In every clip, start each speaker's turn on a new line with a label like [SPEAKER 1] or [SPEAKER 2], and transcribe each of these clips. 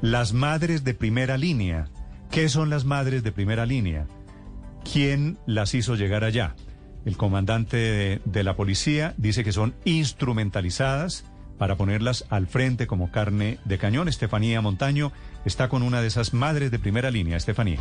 [SPEAKER 1] Las madres de primera línea. ¿Qué son las madres de primera línea? ¿Quién las hizo llegar allá? El comandante de, la policía dice que son instrumentalizadas para ponerlas al frente como carne de cañón. Estefanía Montaño está con una de esas madres de primera línea. Estefanía.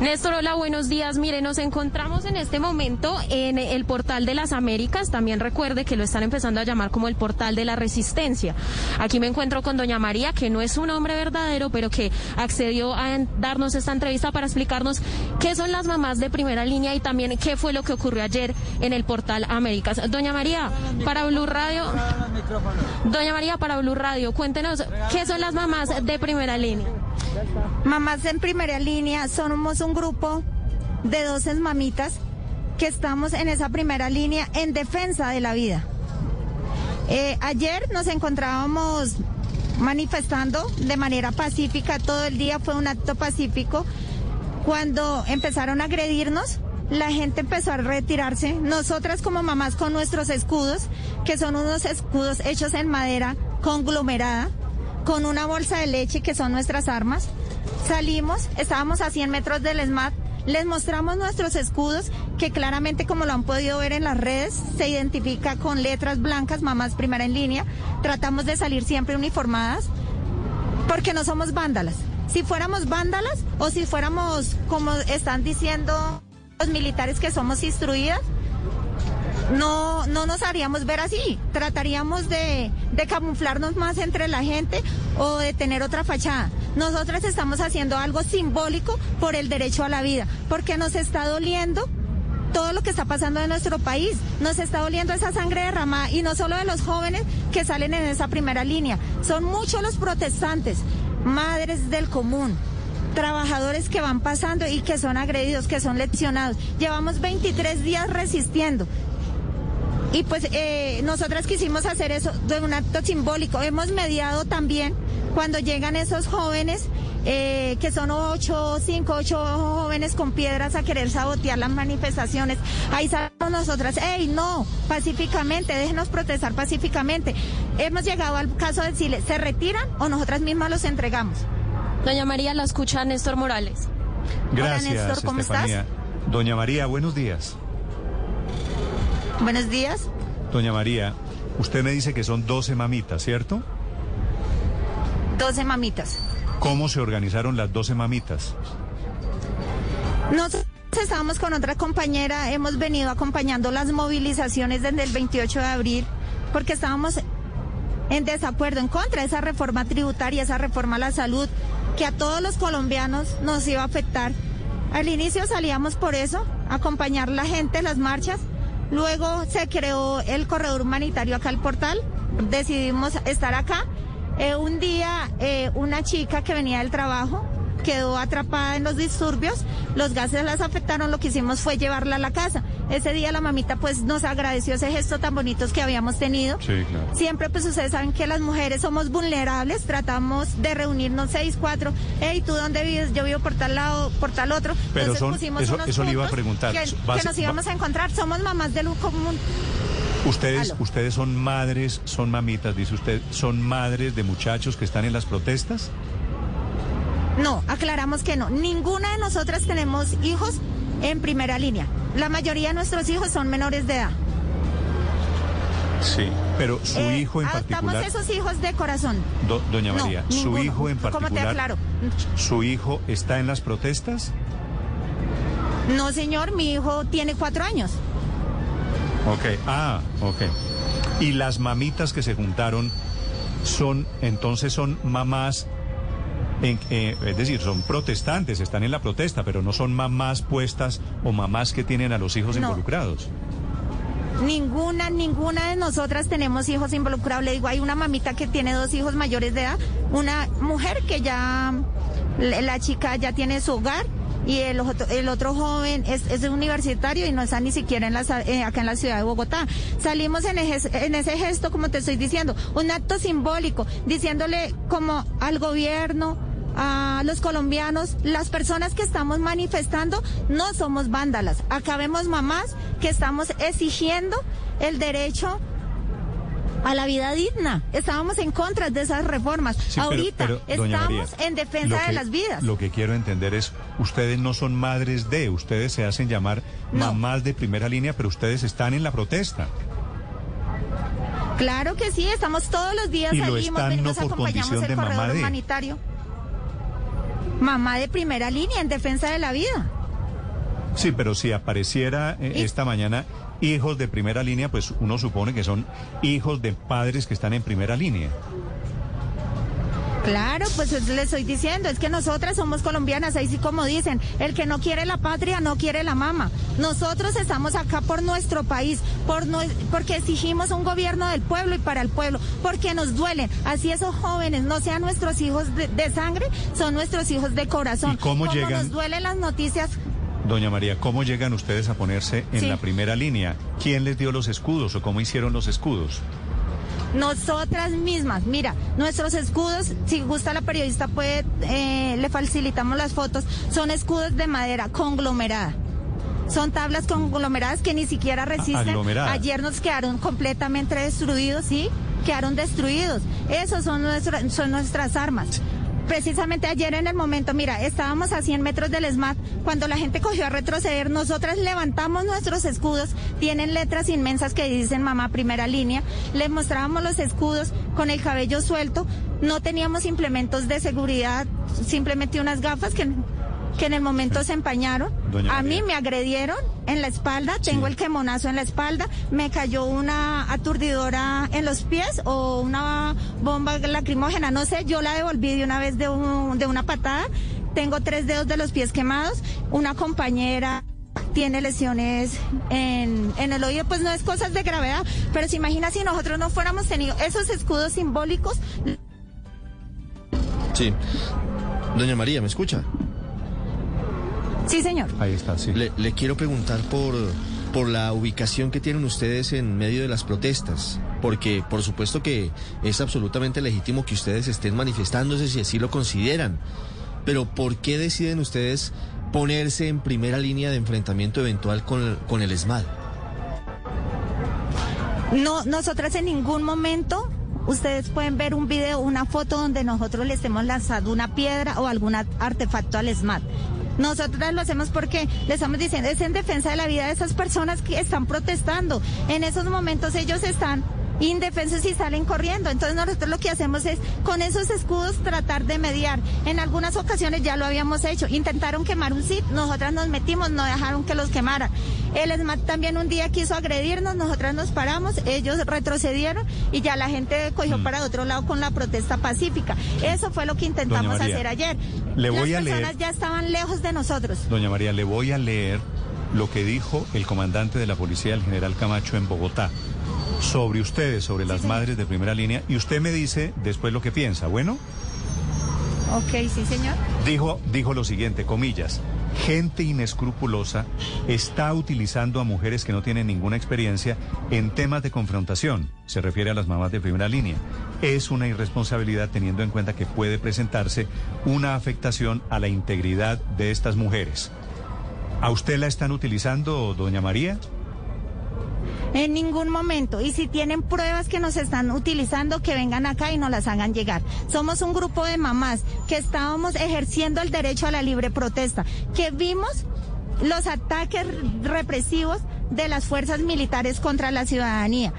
[SPEAKER 2] Néstor, hola, buenos días. Mire, nos encontramos en este momento en el portal de las Américas. También recuerde que lo están empezando a llamar como el portal de la resistencia. Aquí me encuentro con doña María, que no es un hombre verdadero, pero que accedió a darnos esta entrevista para explicarnos qué son las mamás de primera línea y también qué fue lo que ocurrió ayer en el portal Américas. Doña María, para Blue Radio. Doña María, para Blue Radio, cuéntenos qué son las mamás de primera línea.
[SPEAKER 3] Mamás en primera línea, somos un grupo de 12 mamitas que estamos en esa primera línea en defensa de la vida. Eh, ayer nos encontrábamos manifestando de manera pacífica, todo el día fue un acto pacífico. Cuando empezaron a agredirnos, la gente empezó a retirarse. Nosotras como mamás con nuestros escudos, que son unos escudos hechos en madera conglomerada, con una bolsa de leche que son nuestras armas. Salimos, estábamos a 100 metros del ESMAD, les mostramos nuestros escudos que claramente como lo han podido ver en las redes se identifica con letras blancas, mamás primera en línea. Tratamos de salir siempre uniformadas porque no somos vándalas. Si fuéramos vándalas o si fuéramos como están diciendo los militares que somos instruidas, no, no nos haríamos ver así. Trataríamos de, de, camuflarnos más entre la gente o de tener otra fachada. Nosotras estamos haciendo algo simbólico por el derecho a la vida, porque nos está doliendo todo lo que está pasando en nuestro país. Nos está doliendo esa sangre derramada y no solo de los jóvenes que salen en esa primera línea. Son muchos los protestantes, madres del común, trabajadores que van pasando y que son agredidos, que son leccionados. Llevamos 23 días resistiendo. Y pues eh, nosotras quisimos hacer eso de un acto simbólico. Hemos mediado también cuando llegan esos jóvenes, eh, que son ocho, cinco, ocho jóvenes con piedras a querer sabotear las manifestaciones. Ahí salimos nosotras, hey, no, pacíficamente, déjenos protestar pacíficamente. Hemos llegado al caso de decirle, ¿se retiran o nosotras mismas los entregamos?
[SPEAKER 2] Doña María, la escucha Néstor Morales.
[SPEAKER 1] Gracias,
[SPEAKER 3] Hola, Néstor, ¿cómo
[SPEAKER 1] Estefanía.
[SPEAKER 3] estás?
[SPEAKER 1] Doña María, buenos días.
[SPEAKER 3] Buenos días.
[SPEAKER 1] Doña María, usted me dice que son 12 mamitas, ¿cierto?
[SPEAKER 3] 12 mamitas.
[SPEAKER 1] ¿Cómo se organizaron las 12 mamitas?
[SPEAKER 3] Nosotros estábamos con otra compañera, hemos venido acompañando las movilizaciones desde el 28 de abril, porque estábamos en desacuerdo, en contra de esa reforma tributaria, esa reforma a la salud, que a todos los colombianos nos iba a afectar. Al inicio salíamos por eso, a acompañar la gente, las marchas. Luego se creó el corredor humanitario acá al portal, decidimos estar acá. Eh, un día eh, una chica que venía del trabajo quedó atrapada en los disturbios, los gases las afectaron, lo que hicimos fue llevarla a la casa. Ese día la mamita pues nos agradeció ese gesto tan bonito que habíamos tenido.
[SPEAKER 1] Sí, claro.
[SPEAKER 3] Siempre pues ustedes saben que las mujeres somos vulnerables, tratamos de reunirnos seis, cuatro, hey, ¿tú dónde vives? Yo vivo por tal lado, por tal otro.
[SPEAKER 1] Pero
[SPEAKER 3] Entonces
[SPEAKER 1] son-
[SPEAKER 3] pusimos
[SPEAKER 1] eso-
[SPEAKER 3] unos
[SPEAKER 1] eso le iba a preguntar.
[SPEAKER 3] Que, que nos íbamos a encontrar, somos mamás del común.
[SPEAKER 1] Ustedes,
[SPEAKER 3] Aló.
[SPEAKER 1] ustedes son madres, son mamitas, dice usted, son madres de muchachos que están en las protestas.
[SPEAKER 3] No, aclaramos que no. Ninguna de nosotras tenemos hijos en primera línea. La mayoría de nuestros hijos son menores de edad.
[SPEAKER 1] Sí. Pero su
[SPEAKER 3] Eh,
[SPEAKER 1] hijo en
[SPEAKER 3] adoptamos
[SPEAKER 1] particular,
[SPEAKER 3] esos hijos de corazón.
[SPEAKER 1] Do- doña
[SPEAKER 3] No,
[SPEAKER 1] María, su
[SPEAKER 3] ninguno.
[SPEAKER 1] hijo en
[SPEAKER 3] ¿Cómo te
[SPEAKER 1] particular,
[SPEAKER 3] aclaro?
[SPEAKER 1] su hijo está en las protestas.
[SPEAKER 3] No, señor, mi hijo tiene cuatro años.
[SPEAKER 1] Ok, ah, ok. Y las mamitas que se juntaron son, entonces son mamás, en- eh, es decir, son protestantes, están en la protesta, pero no son mamás puestas o mamás que tienen a los hijos
[SPEAKER 3] No.
[SPEAKER 1] involucrados.
[SPEAKER 3] Ninguna, ninguna de nosotras tenemos hijos involucrados. Le digo, hay una mamita que tiene dos hijos mayores de edad, una mujer que ya, la chica ya tiene su hogar y el, otro, el otro joven es, es, universitario y no está ni siquiera en la, eh, acá en la ciudad de Bogotá. Salimos en, en ese gesto, como te estoy diciendo, un acto simbólico, diciéndole como al gobierno, a los colombianos, las personas que estamos manifestando no somos vándalas. Acá vemos mamás que estamos exigiendo el derecho a la vida digna. Estábamos en contra de esas reformas. Ahorita estamos en defensa de las vidas.
[SPEAKER 1] Lo que quiero entender es, ustedes no son madres de, ustedes se hacen llamar mamás de primera línea, pero ustedes están en la protesta.
[SPEAKER 3] Claro que sí, estamos todos los días, salimos, venimos, acompañamos el corredor humanitario. Mamá de primera línea en defensa de la vida.
[SPEAKER 1] Sí, pero si apareciera eh, esta mañana hijos de primera línea, pues uno supone que son hijos de padres que están en primera línea.
[SPEAKER 3] Claro, pues le estoy diciendo, es que nosotras somos colombianas, ahí sí como dicen, el que no quiere la patria no quiere la mama. Nosotros estamos acá por nuestro país, por no, porque exigimos un gobierno del pueblo y para el pueblo, porque nos duelen. Así esos jóvenes no sean nuestros hijos de, sangre, son nuestros hijos de corazón.
[SPEAKER 1] ¿Y cómo llegan?
[SPEAKER 3] Nos duelen las noticias
[SPEAKER 1] Doña María, ¿cómo llegan ustedes a ponerse en la primera línea? ¿Quién les dio los escudos o cómo hicieron los escudos?
[SPEAKER 3] Nosotras mismas, mira, nuestros escudos, si gusta la periodista puede, eh, le facilitamos las fotos, son escudos de madera conglomerada. Son tablas conglomeradas que ni siquiera resisten. Ayer nos quedaron completamente destruidos, ¿sí? Quedaron destruidos. Esos son, son nuestras armas precisamente ayer en el momento, mira, estábamos a 100 metros del SMAT, cuando la gente cogió a retroceder, nosotras levantamos nuestros escudos, tienen letras inmensas que dicen mamá primera línea, les mostrábamos los escudos con el cabello suelto, no teníamos implementos de seguridad, simplemente unas gafas que que en el momento se empañaron. a mí me agredieron en la espalda, tengo el quemonazo en la espalda, me cayó una aturdidora en los pies o una bomba lacrimógena, no sé, yo la devolví de una vez de, de una patada. Tengo tres dedos de los pies quemados, una compañera tiene lesiones en, en, el oído, pues no es cosas de gravedad, pero se imagina si nosotros no fuéramos tenido esos escudos simbólicos.
[SPEAKER 4] Sí. Doña María, ¿me escucha?
[SPEAKER 3] Sí, señor.
[SPEAKER 1] Ahí está, sí.
[SPEAKER 4] Le, quiero preguntar por, por la ubicación que tienen ustedes en medio de las protestas, porque por supuesto que es absolutamente legítimo que ustedes estén manifestándose si así lo consideran, pero ¿por qué deciden ustedes ponerse en primera línea de enfrentamiento eventual con, con el ESMAD?
[SPEAKER 3] No, nosotras en ningún momento Ustedes pueden ver un video, una foto donde nosotros le estemos lanzando una piedra o algún artefacto al SMAT. Nosotras lo hacemos porque le estamos diciendo, es en defensa de la vida de esas personas que están protestando. En esos momentos ellos están indefensos y salen corriendo. Entonces nosotros lo que hacemos es con esos escudos tratar de mediar. En algunas ocasiones ya lo habíamos hecho. Intentaron quemar un sit, nosotras nos metimos, no dejaron que los quemaran. El SMAT también un día quiso agredirnos, nosotras nos paramos, ellos retrocedieron y ya la gente cogió mm. para otro lado con la protesta pacífica. Eso fue lo que intentamos hacer ayer.
[SPEAKER 1] Le voy
[SPEAKER 3] Las
[SPEAKER 1] a
[SPEAKER 3] personas ya estaban lejos de nosotros.
[SPEAKER 1] Doña María, le voy a leer lo que dijo el comandante de la policía, el general Camacho, en Bogotá sobre ustedes, sobre las madres de primera línea, y usted me dice después lo que piensa, ¿bueno?
[SPEAKER 3] Ok, sí, señor.
[SPEAKER 1] Dijo, dijo lo siguiente, comillas, gente inescrupulosa está utilizando a mujeres que no tienen ninguna experiencia en temas de confrontación, se refiere a las mamás de primera línea. Es una irresponsabilidad teniendo en cuenta que puede presentarse una afectación a la integridad de estas mujeres. ¿A usted la están utilizando, doña María?
[SPEAKER 3] En ningún momento. Y si tienen pruebas que nos están utilizando, que vengan acá y nos las hagan llegar. Somos un grupo de mamás que estábamos ejerciendo el derecho a la libre protesta, que vimos los ataques represivos de las fuerzas militares contra la ciudadanía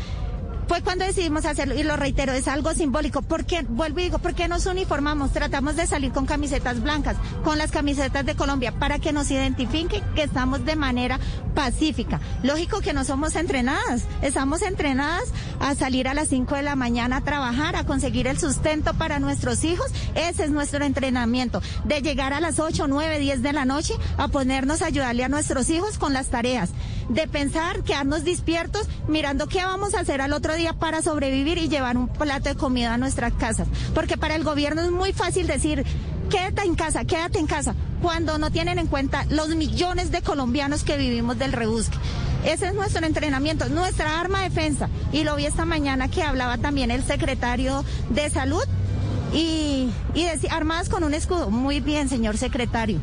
[SPEAKER 3] fue cuando decidimos hacerlo, y lo reitero, es algo simbólico. porque Vuelvo y digo, ¿por qué nos uniformamos? Tratamos de salir con camisetas blancas, con las camisetas de Colombia, para que nos identifiquen que estamos de manera pacífica. Lógico que no somos entrenadas, estamos entrenadas a salir a las 5 de la mañana a trabajar, a conseguir el sustento para nuestros hijos. Ese es nuestro entrenamiento, de llegar a las 8, 9, 10 de la noche a ponernos a ayudarle a nuestros hijos con las tareas. De pensar, quedarnos despiertos, mirando qué vamos a hacer al otro día para sobrevivir y llevar un plato de comida a nuestras casas. Porque para el gobierno es muy fácil decir, quédate en casa, quédate en casa, cuando no tienen en cuenta los millones de colombianos que vivimos del rebusque. Ese es nuestro entrenamiento, nuestra arma de defensa. Y lo vi esta mañana que hablaba también el secretario de salud y, y decía, armadas con un escudo. Muy bien, señor secretario.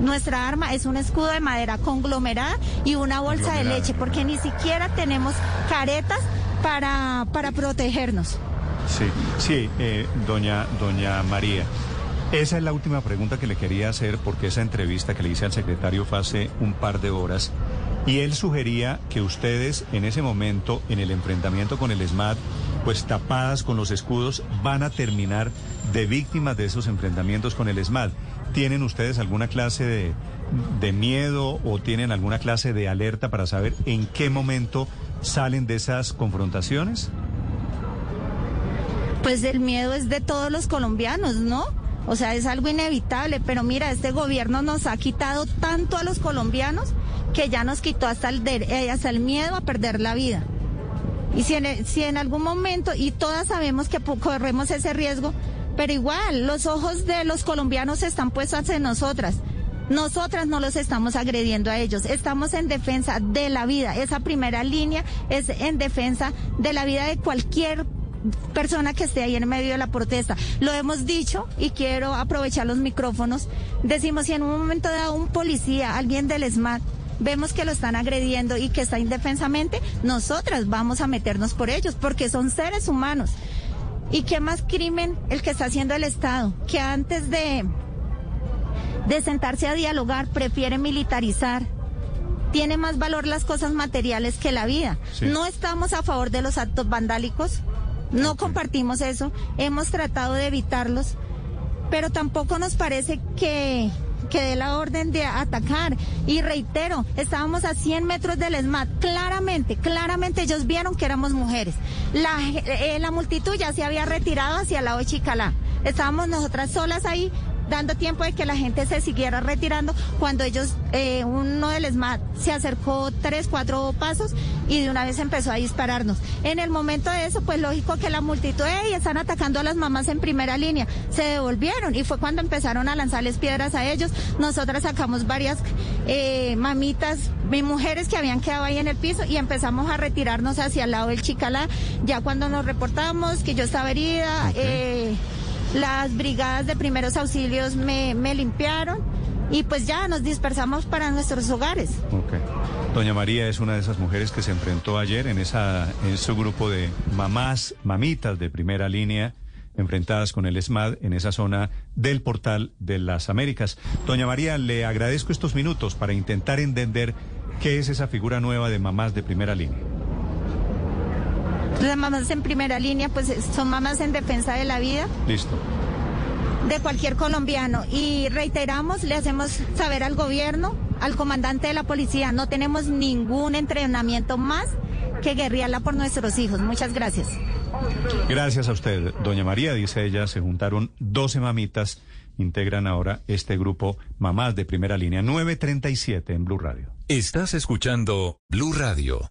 [SPEAKER 3] Nuestra arma es un escudo de madera conglomerada y una bolsa de leche, porque ni siquiera tenemos caretas para, para protegernos.
[SPEAKER 1] Sí, sí, eh, doña, doña María. Esa es la última pregunta que le quería hacer porque esa entrevista que le hice al secretario fue hace un par de horas y él sugería que ustedes en ese momento, en el enfrentamiento con el SMAT, pues tapadas con los escudos, van a terminar de víctimas de esos enfrentamientos con el SMAT. ¿Tienen ustedes alguna clase de, de miedo o tienen alguna clase de alerta para saber en qué momento salen de esas confrontaciones?
[SPEAKER 3] Pues el miedo es de todos los colombianos, ¿no? O sea, es algo inevitable, pero mira, este gobierno nos ha quitado tanto a los colombianos que ya nos quitó hasta el, eh, hasta el miedo a perder la vida. Y si en, si en algún momento, y todas sabemos que corremos ese riesgo, pero igual los ojos de los colombianos están puestos en nosotras. Nosotras no los estamos agrediendo a ellos, estamos en defensa de la vida. Esa primera línea es en defensa de la vida de cualquier persona que esté ahí en medio de la protesta. Lo hemos dicho y quiero aprovechar los micrófonos. Decimos, si en un momento dado un policía, alguien del SMAT, vemos que lo están agrediendo y que está indefensamente, nosotras vamos a meternos por ellos, porque son seres humanos. ¿Y qué más crimen el que está haciendo el Estado? Que antes de, de sentarse a dialogar prefiere militarizar. Tiene más valor las cosas materiales que la vida. No estamos a favor de los actos vandálicos, no compartimos eso, hemos tratado de evitarlos, pero tampoco nos parece que, que dé la orden de atacar. Y reitero, estábamos a 100 metros del ESMAD. Claramente, claramente ellos vieron que éramos mujeres. La, eh, la multitud ya se había retirado hacia el lado de Chicalá. Estábamos nosotras solas ahí dando tiempo de que la gente se siguiera retirando cuando ellos, eh, uno del SMAT se acercó tres, cuatro pasos y de una vez empezó a dispararnos. En el momento de eso, pues lógico que la multitud, y están atacando a las mamás en primera línea, se devolvieron y fue cuando empezaron a lanzarles piedras a ellos. Nosotras sacamos varias eh, mamitas, mujeres que habían quedado ahí en el piso y empezamos a retirarnos hacia el lado del Chicalá. Ya cuando nos reportamos que yo estaba herida, eh, las brigadas de primeros auxilios me, limpiaron y pues ya nos dispersamos para nuestros hogares.
[SPEAKER 1] Doña María es una de esas mujeres que se enfrentó ayer en, esa, en su grupo de mamás, mamitas de primera línea enfrentadas con el SMAD en esa zona del portal de las Américas. Doña María, le agradezco estos minutos para intentar entender qué es esa figura nueva de mamás de primera línea.
[SPEAKER 3] Las mamás en primera línea, pues son mamás en defensa de la vida.
[SPEAKER 1] Listo.
[SPEAKER 3] De cualquier colombiano. Y reiteramos, le hacemos saber al gobierno, al comandante de la policía, no tenemos ningún entrenamiento más que guerrearla por nuestros hijos. Muchas gracias.
[SPEAKER 1] Gracias a usted, doña María. Dice ella, se juntaron 12 mamitas, integran ahora este grupo Mamás de Primera Línea, 937 en Blue Radio.
[SPEAKER 5] Estás escuchando Blue Radio.